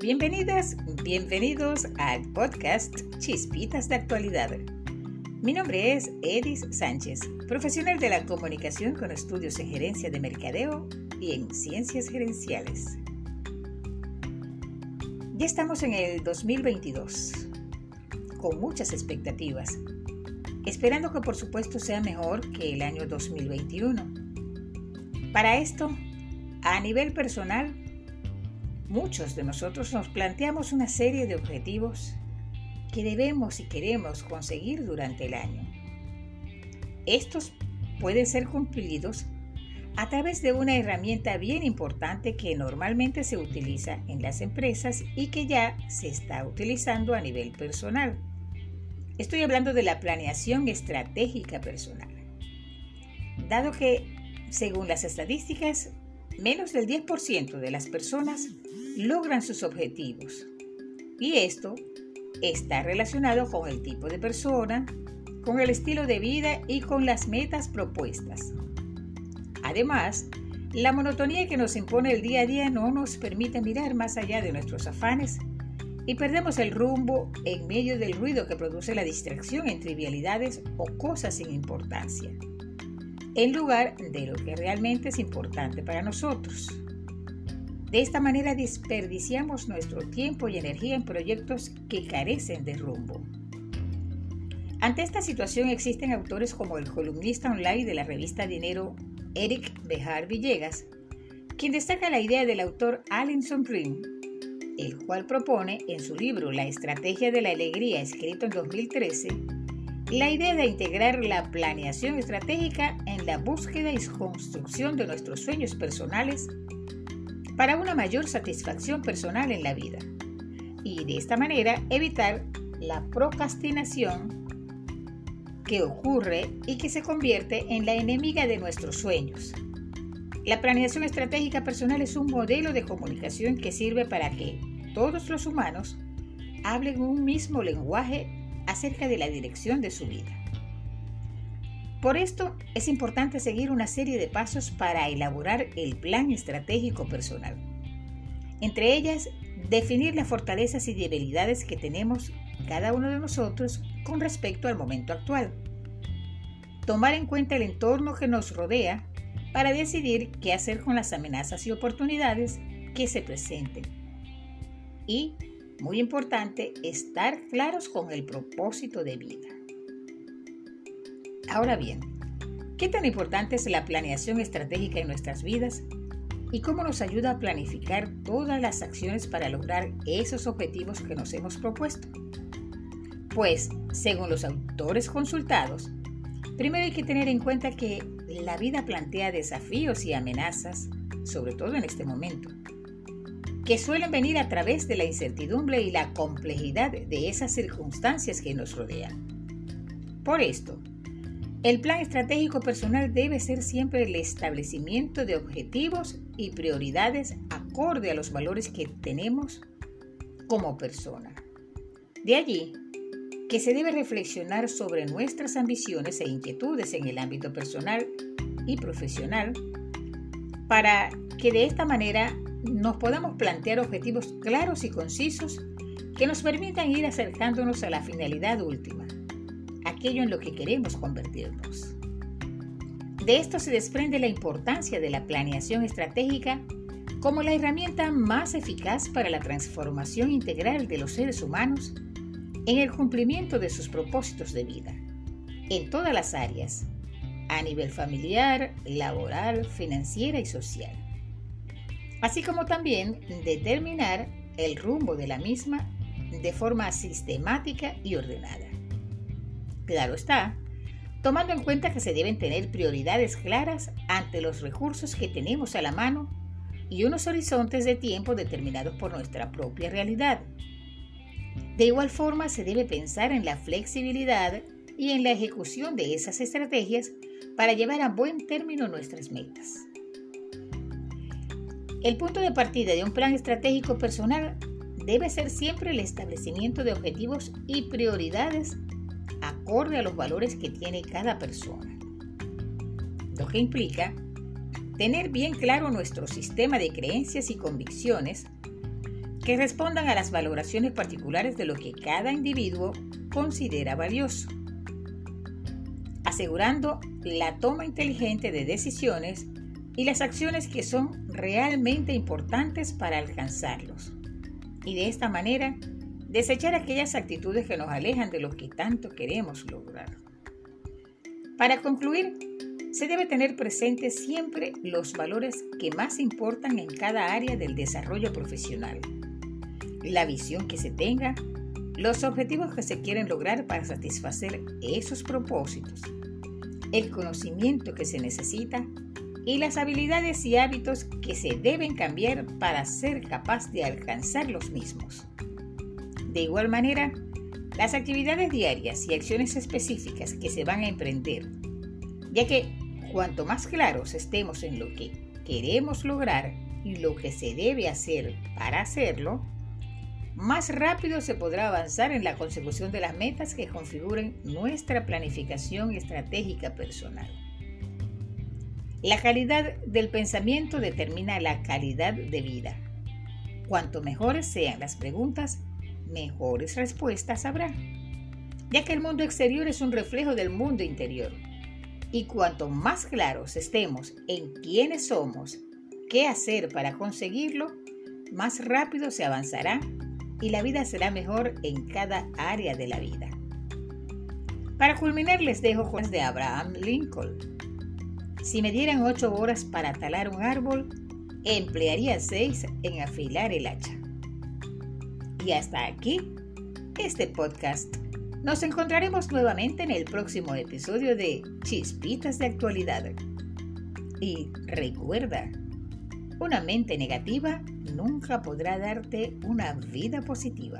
Bienvenidas, bienvenidos al podcast Chispitas de Actualidad. Mi nombre es Edis Sánchez, profesional de la comunicación con estudios en gerencia de mercadeo y en ciencias gerenciales. Ya estamos en el 2022, con muchas expectativas, esperando que por supuesto sea mejor que el año 2021. Para esto, a nivel personal, muchos de nosotros nos planteamos una serie de objetivos que debemos y queremos conseguir durante el año. Estos pueden ser cumplidos a través de una herramienta bien importante que normalmente se utiliza en las empresas y que ya se está utilizando a nivel personal. Estoy hablando de la planeación estratégica personal. Dado que, según las estadísticas, menos del 10% de las personas logran sus objetivos. Y esto está relacionado con el tipo de persona, con el estilo de vida y con las metas propuestas. Además, la monotonía que nos impone el día a día no nos permite mirar más allá de nuestros afanes y perdemos el rumbo en medio del ruido que produce la distracción en trivialidades o cosas sin importancia, en lugar de lo que realmente es importante para nosotros. De esta manera desperdiciamos nuestro tiempo y energía en proyectos que carecen de rumbo. Ante esta situación existen autores como el columnista online de la revista Dinero Eric Bejar Villegas, quien destaca la idea del autor Alinson Green, el cual propone en su libro La estrategia de la alegría, escrito en 2013, la idea de integrar la planeación estratégica en la búsqueda y construcción de nuestros sueños personales para una mayor satisfacción personal en la vida y de esta manera evitar la procrastinación que ocurre y que se convierte en la enemiga de nuestros sueños. La planeación estratégica personal es un modelo de comunicación que sirve para que todos los humanos hablen un mismo lenguaje acerca de la dirección de su vida. Por esto es importante seguir una serie de pasos para elaborar el plan estratégico personal. Entre ellas, definir las fortalezas y debilidades que tenemos cada uno de nosotros con respecto al momento actual. Tomar en cuenta el entorno que nos rodea para decidir qué hacer con las amenazas y oportunidades que se presenten. Y, muy importante, estar claros con el propósito de vida. Ahora bien, ¿qué tan importante es la planeación estratégica en nuestras vidas y cómo nos ayuda a planificar todas las acciones para lograr esos objetivos que nos hemos propuesto? Pues, según los autores consultados, primero hay que tener en cuenta que la vida plantea desafíos y amenazas, sobre todo en este momento, que suelen venir a través de la incertidumbre y la complejidad de esas circunstancias que nos rodean. Por esto, el plan estratégico personal debe ser siempre el establecimiento de objetivos y prioridades acorde a los valores que tenemos como persona. De allí que se debe reflexionar sobre nuestras ambiciones e inquietudes en el ámbito personal y profesional para que de esta manera nos podamos plantear objetivos claros y concisos que nos permitan ir acercándonos a la finalidad última aquello en lo que queremos convertirnos. De esto se desprende la importancia de la planeación estratégica como la herramienta más eficaz para la transformación integral de los seres humanos en el cumplimiento de sus propósitos de vida, en todas las áreas, a nivel familiar, laboral, financiera y social, así como también determinar el rumbo de la misma de forma sistemática y ordenada. Claro está, tomando en cuenta que se deben tener prioridades claras ante los recursos que tenemos a la mano y unos horizontes de tiempo determinados por nuestra propia realidad. De igual forma, se debe pensar en la flexibilidad y en la ejecución de esas estrategias para llevar a buen término nuestras metas. El punto de partida de un plan estratégico personal debe ser siempre el establecimiento de objetivos y prioridades acorde a los valores que tiene cada persona. Lo que implica tener bien claro nuestro sistema de creencias y convicciones que respondan a las valoraciones particulares de lo que cada individuo considera valioso, asegurando la toma inteligente de decisiones y las acciones que son realmente importantes para alcanzarlos. Y de esta manera, desechar aquellas actitudes que nos alejan de lo que tanto queremos lograr. Para concluir, se debe tener presente siempre los valores que más importan en cada área del desarrollo profesional, la visión que se tenga, los objetivos que se quieren lograr para satisfacer esos propósitos, el conocimiento que se necesita y las habilidades y hábitos que se deben cambiar para ser capaz de alcanzar los mismos. De igual manera, las actividades diarias y acciones específicas que se van a emprender, ya que cuanto más claros estemos en lo que queremos lograr y lo que se debe hacer para hacerlo, más rápido se podrá avanzar en la consecución de las metas que configuren nuestra planificación estratégica personal. La calidad del pensamiento determina la calidad de vida. Cuanto mejores sean las preguntas, mejores respuestas habrá, ya que el mundo exterior es un reflejo del mundo interior. Y cuanto más claros estemos en quiénes somos, qué hacer para conseguirlo, más rápido se avanzará y la vida será mejor en cada área de la vida. Para culminar les dejo juegos de Abraham Lincoln si me dieran ocho horas para talar un árbol, emplearía seis en afilar el hacha. Y hasta aquí este podcast. Nos encontraremos nuevamente en el próximo episodio de Chispitas de Actualidad. Y recuerda, una mente negativa nunca podrá darte una vida positiva.